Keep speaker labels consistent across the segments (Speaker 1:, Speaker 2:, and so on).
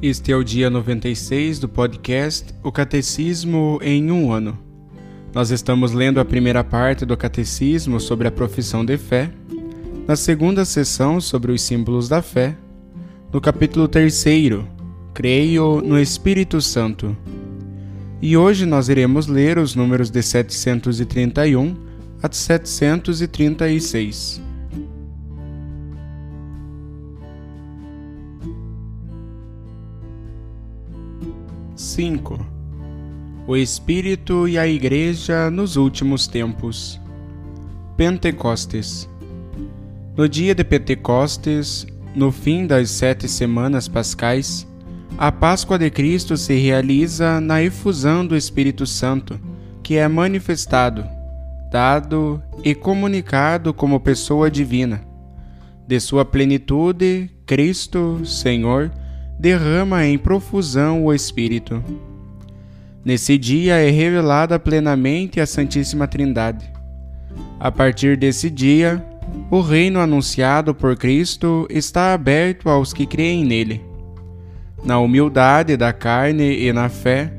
Speaker 1: Este é o dia 96 do podcast O Catecismo em um ano. Nós estamos lendo a primeira parte do Catecismo sobre a profissão de fé, na segunda sessão sobre os símbolos da fé, no capítulo 3, Creio no Espírito Santo. E hoje nós iremos ler os números de 731 a 736. 5. O Espírito e a Igreja nos últimos tempos. Pentecostes. No dia de Pentecostes, no fim das sete semanas pascais, a Páscoa de Cristo se realiza na efusão do Espírito Santo, que é manifestado, dado e comunicado como pessoa divina. De sua plenitude, Cristo, Senhor, derrama em profusão o Espírito. Nesse dia é revelada plenamente a Santíssima Trindade. A partir desse dia, o reino anunciado por Cristo está aberto aos que creem nele. Na humildade da carne e na fé,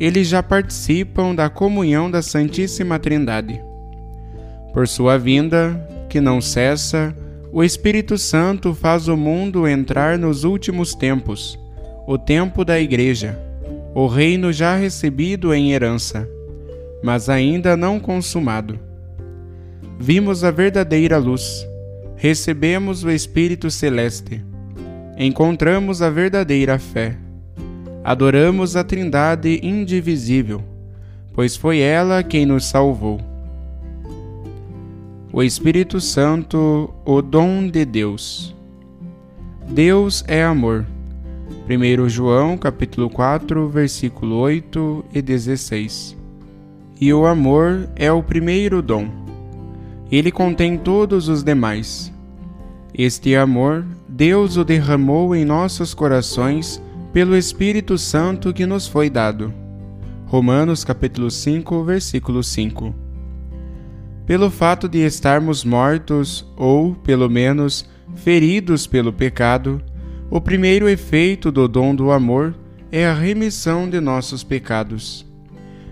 Speaker 1: eles já participam da comunhão da Santíssima Trindade. Por sua vinda, que não cessa, o Espírito Santo faz o mundo entrar nos últimos tempos, o tempo da Igreja, o reino já recebido em herança, mas ainda não consumado. Vimos a verdadeira luz, recebemos o Espírito Celeste, encontramos a verdadeira fé, adoramos a Trindade indivisível, pois foi ela quem nos salvou o Espírito Santo, o dom de Deus. Deus é amor. 1 João capítulo 4, versículo 8 e 16. E o amor é o primeiro dom. Ele contém todos os demais. Este amor, Deus o derramou em nossos corações pelo Espírito Santo que nos foi dado. Romanos capítulo 5, versículo 5 pelo fato de estarmos mortos ou, pelo menos, feridos pelo pecado, o primeiro efeito do dom do amor é a remissão de nossos pecados.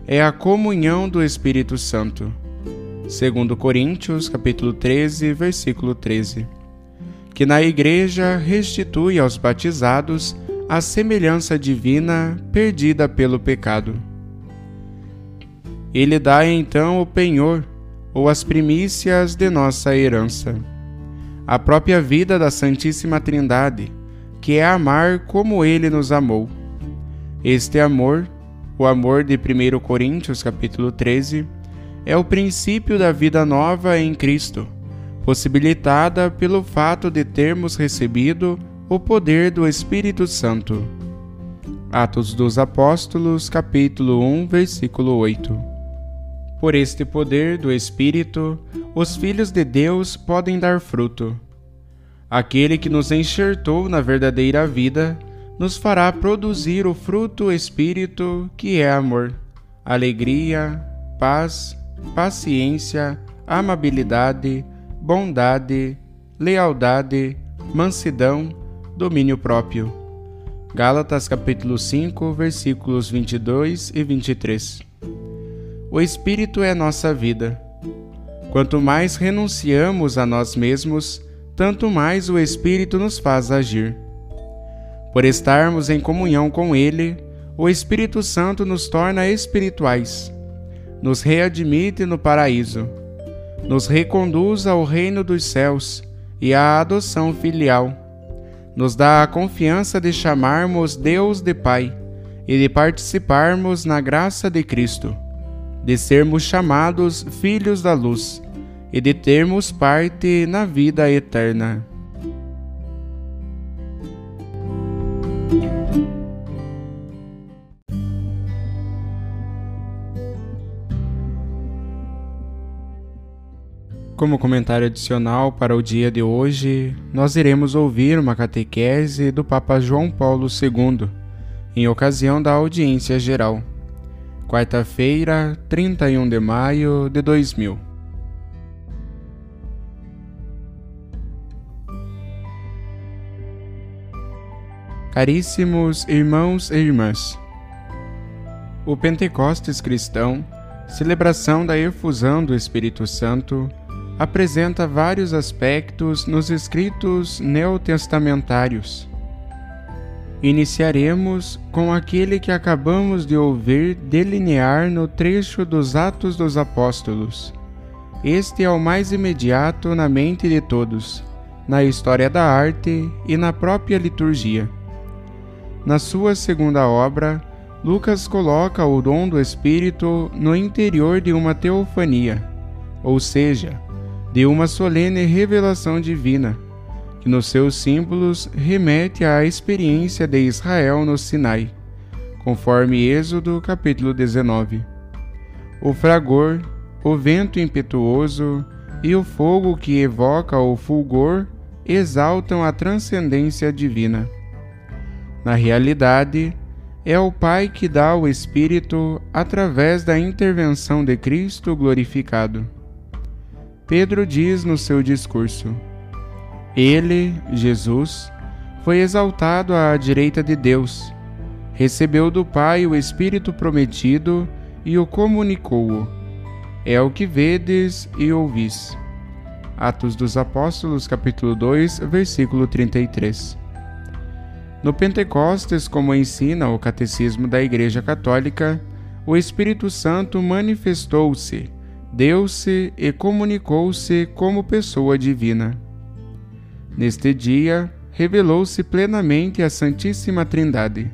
Speaker 1: É a comunhão do Espírito Santo. Segundo Coríntios, capítulo 13, versículo 13. Que na igreja restitui aos batizados a semelhança divina perdida pelo pecado. Ele dá então o penhor ou as primícias de nossa herança. A própria vida da Santíssima Trindade, que é amar como ele nos amou. Este amor, o amor de 1 Coríntios capítulo 13, é o princípio da vida nova em Cristo, possibilitada pelo fato de termos recebido o poder do Espírito Santo. Atos dos Apóstolos, capítulo 1, versículo 8. Por este poder do Espírito, os filhos de Deus podem dar fruto. Aquele que nos enxertou na verdadeira vida nos fará produzir o fruto Espírito, que é amor, alegria, paz, paciência, amabilidade, bondade, lealdade, mansidão, domínio próprio. Gálatas capítulo 5, versículos 22 e 23. O Espírito é nossa vida. Quanto mais renunciamos a nós mesmos, tanto mais o Espírito nos faz agir. Por estarmos em comunhão com Ele, o Espírito Santo nos torna espirituais, nos readmite no paraíso, nos reconduz ao reino dos céus e à adoção filial, nos dá a confiança de chamarmos Deus de Pai e de participarmos na graça de Cristo, de sermos chamados filhos da luz e de termos parte na vida eterna. Como comentário adicional para o dia de hoje, nós iremos ouvir uma catequese do Papa João Paulo II, em ocasião da audiência geral, quarta-feira, 31 de maio de 2000. Caríssimos irmãos e irmãs, o Pentecostes cristão, celebração da efusão do Espírito Santo, apresenta vários aspectos nos escritos neotestamentários. Iniciaremos com aquele que acabamos de ouvir delinear no trecho dos Atos dos Apóstolos. Este é o mais imediato na mente de todos, na história da arte e na própria liturgia. Na sua segunda obra, Lucas coloca o dom do Espírito no interior de uma teofania, ou seja, de uma solene revelação divina, que nos seus símbolos remete à experiência de Israel no Sinai, conforme Êxodo capítulo 19. O fragor, o vento impetuoso e o fogo que evoca o fulgor exaltam a transcendência divina. Na realidade, é o Pai que dá o Espírito através da intervenção de Cristo glorificado. Pedro diz no seu discurso: Ele, Jesus, foi exaltado à direita de Deus, recebeu do Pai o Espírito prometido e o comunicou-o. É o que vedes e ouvis. Atos dos Apóstolos, capítulo 2, versículo 33. No Pentecostes, como ensina o Catecismo da Igreja Católica, o Espírito Santo manifestou-se, deu-se e comunicou-se como pessoa divina. Neste dia, revelou-se plenamente a Santíssima Trindade,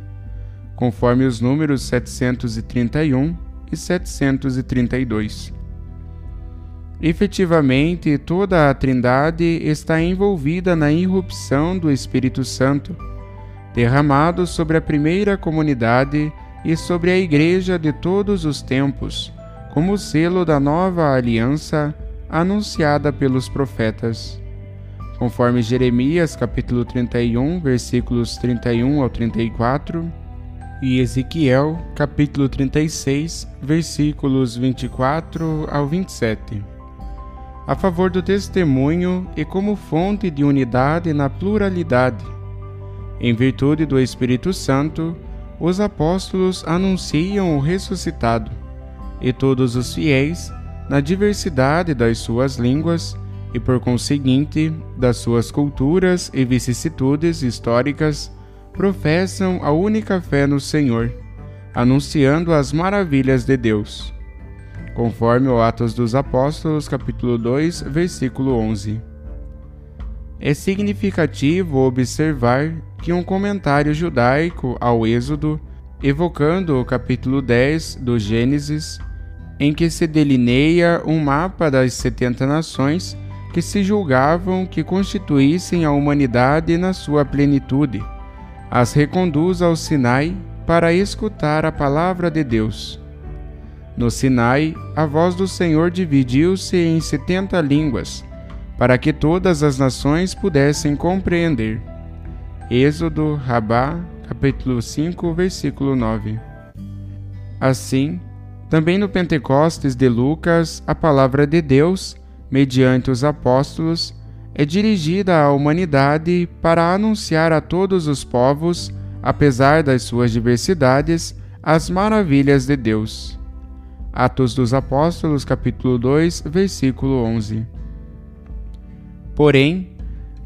Speaker 1: conforme os números 731 e 732. Efetivamente, toda a Trindade está envolvida na irrupção do Espírito Santo derramado sobre a primeira comunidade e sobre a Igreja de todos os tempos, como selo da nova aliança anunciada pelos profetas. Conforme Jeremias capítulo 31, versículos 31 ao 34, e Ezequiel capítulo 36, versículos 24 ao 27. A favor do testemunho e como fonte de unidade na pluralidade, em virtude do Espírito Santo, os apóstolos anunciam o ressuscitado, e todos os fiéis, na diversidade das suas línguas e por conseguinte das suas culturas e vicissitudes históricas, professam a única fé no Senhor, anunciando as maravilhas de Deus. Conforme o Atos dos Apóstolos, capítulo 2, versículo 11. É significativo observar que um comentário judaico ao Êxodo, evocando o capítulo 10 do Gênesis, em que se delineia um mapa das 70 nações que se julgavam que constituíssem a humanidade na sua plenitude, as reconduz ao Sinai para escutar a palavra de Deus. No Sinai, a voz do Senhor dividiu-se em setenta línguas, para que todas as nações pudessem compreender. Êxodo, Rabá, capítulo 5, versículo 9. Assim, também no Pentecostes de Lucas, a palavra de Deus, mediante os apóstolos, é dirigida à humanidade para anunciar a todos os povos, apesar das suas diversidades, as maravilhas de Deus. Atos dos Apóstolos, capítulo 2, versículo 11. Porém,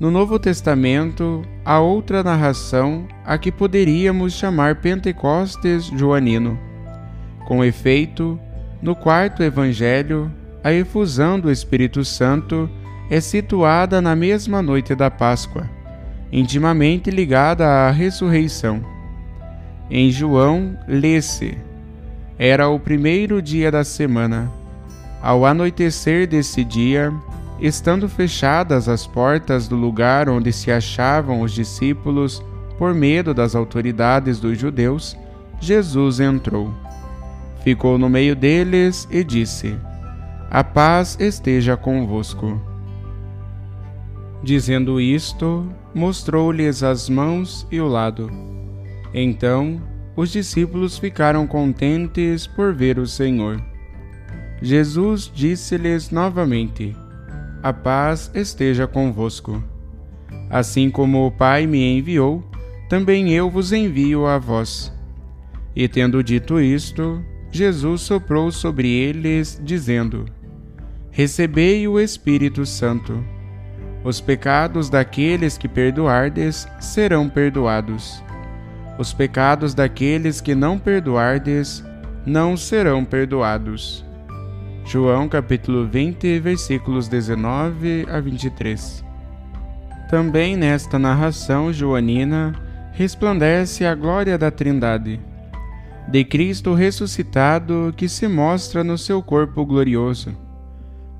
Speaker 1: no Novo Testamento, há outra narração a que poderíamos chamar Pentecostes joanino. Com efeito, no quarto evangelho, a efusão do Espírito Santo é situada na mesma noite da Páscoa, intimamente ligada à ressurreição. Em João, lê-se: Era o primeiro dia da semana. Ao anoitecer desse dia, estando fechadas as portas do lugar onde se achavam os discípulos, por medo das autoridades dos judeus, Jesus entrou. Ficou no meio deles e disse: A paz esteja convosco. Dizendo isto, mostrou-lhes as mãos e o lado. Então, os discípulos ficaram contentes por ver o Senhor. Jesus disse-lhes novamente: A paz esteja convosco. Assim como o Pai me enviou, também eu vos envio a vós. E tendo dito isto, Jesus soprou sobre eles, dizendo: Recebei o Espírito Santo. Os pecados daqueles que perdoardes serão perdoados. Os pecados daqueles que não perdoardes não serão perdoados. João capítulo 20, versículos 19 a 23. Também nesta narração joanina resplandece a glória da Trindade de Cristo ressuscitado que se mostra no seu corpo glorioso,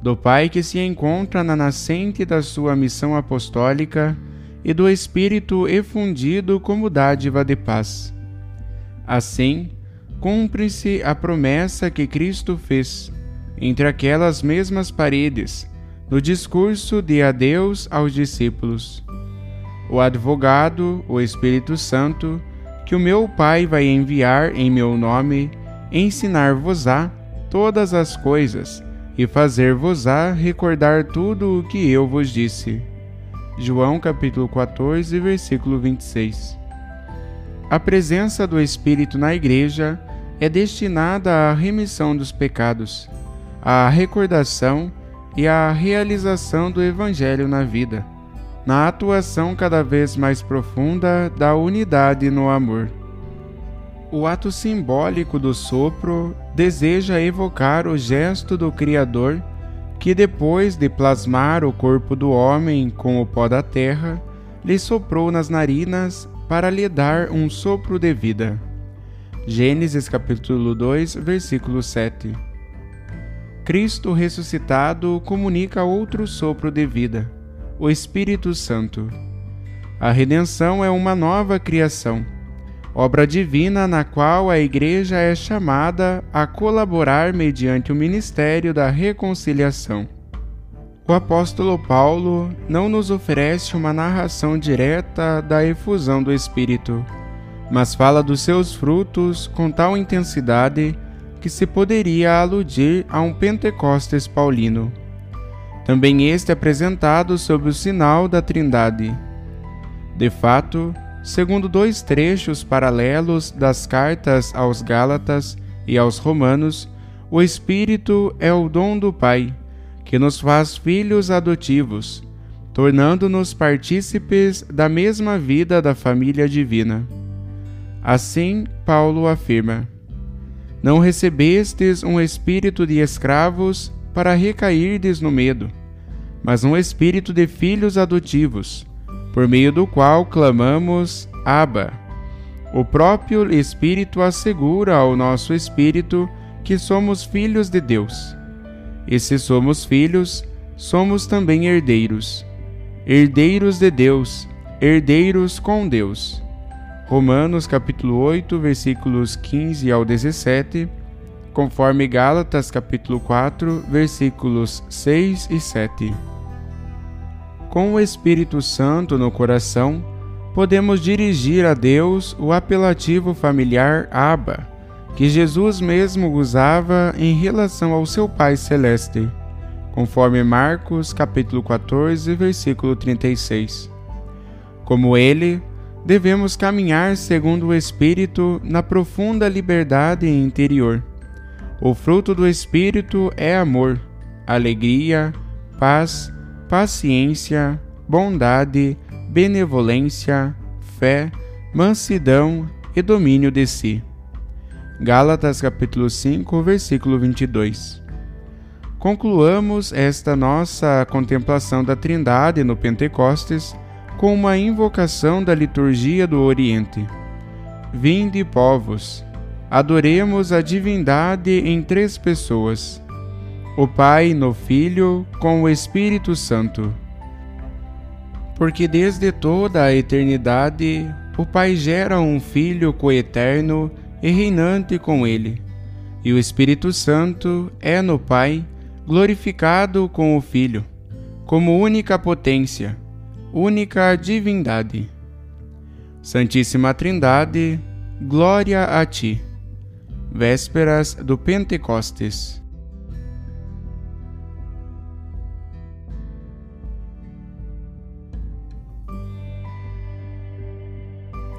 Speaker 1: do Pai que se encontra na nascente da sua missão apostólica e do Espírito efundido como dádiva de paz. Assim, cumpre-se a promessa que Cristo fez entre aquelas mesmas paredes, no discurso de adeus aos discípulos. O advogado, o Espírito Santo, que o meu Pai vai enviar em meu nome, ensinar-vos-á todas as coisas e fazer-vos-á recordar tudo o que eu vos disse. João capítulo 14, versículo 26. A presença do Espírito na Igreja é destinada à remissão dos pecados, à recordação e à realização do Evangelho na vida na atuação cada vez mais profunda da unidade no amor. O ato simbólico do sopro deseja evocar o gesto do Criador que, depois de plasmar o corpo do homem com o pó da terra, lhe soprou nas narinas para lhe dar um sopro de vida. Gênesis capítulo 2, versículo 7. Cristo ressuscitado comunica outro sopro de vida o Espírito Santo. A redenção é uma nova criação, obra divina na qual a Igreja é chamada a colaborar mediante o ministério da reconciliação. O apóstolo Paulo não nos oferece uma narração direta da efusão do Espírito, mas fala dos seus frutos com tal intensidade que se poderia aludir a um Pentecostes paulino também este apresentado sob o sinal da Trindade. De fato, segundo dois trechos paralelos das cartas aos Gálatas e aos Romanos, o Espírito é o dom do Pai, que nos faz filhos adotivos, tornando-nos partícipes da mesma vida da família divina. Assim, Paulo afirma: Não recebestes um espírito de escravos para recairdes no medo mas um espírito de filhos adotivos, por meio do qual clamamos Abba. O próprio Espírito assegura ao nosso espírito que somos filhos de Deus. E se somos filhos, somos também herdeiros. Herdeiros de Deus, herdeiros com Deus. Romanos capítulo 8, versículos 15 ao 17, conforme Gálatas capítulo 4, versículos 6 e 7 com o Espírito Santo no coração, podemos dirigir a Deus o apelativo familiar Abba, que Jesus mesmo usava em relação ao seu Pai celeste, conforme Marcos capítulo 14, versículo 36. Como ele, devemos caminhar segundo o Espírito na profunda liberdade interior, O fruto do Espírito é amor, alegria, paz, paciência, bondade, benevolência, fé, mansidão e domínio de si. Gálatas capítulo 5, versículo 22. Concluamos esta nossa contemplação da Trindade no Pentecostes com uma invocação da liturgia do Oriente. Vinde, povos, adoremos a divindade em três pessoas: o Pai no Filho com o Espírito Santo. Porque desde toda a eternidade o Pai gera um Filho coeterno e reinante com ele, e o Espírito Santo é no Pai glorificado com o Filho, como única potência, única divindade. Santíssima Trindade, glória a ti. Vésperas do Pentecostes.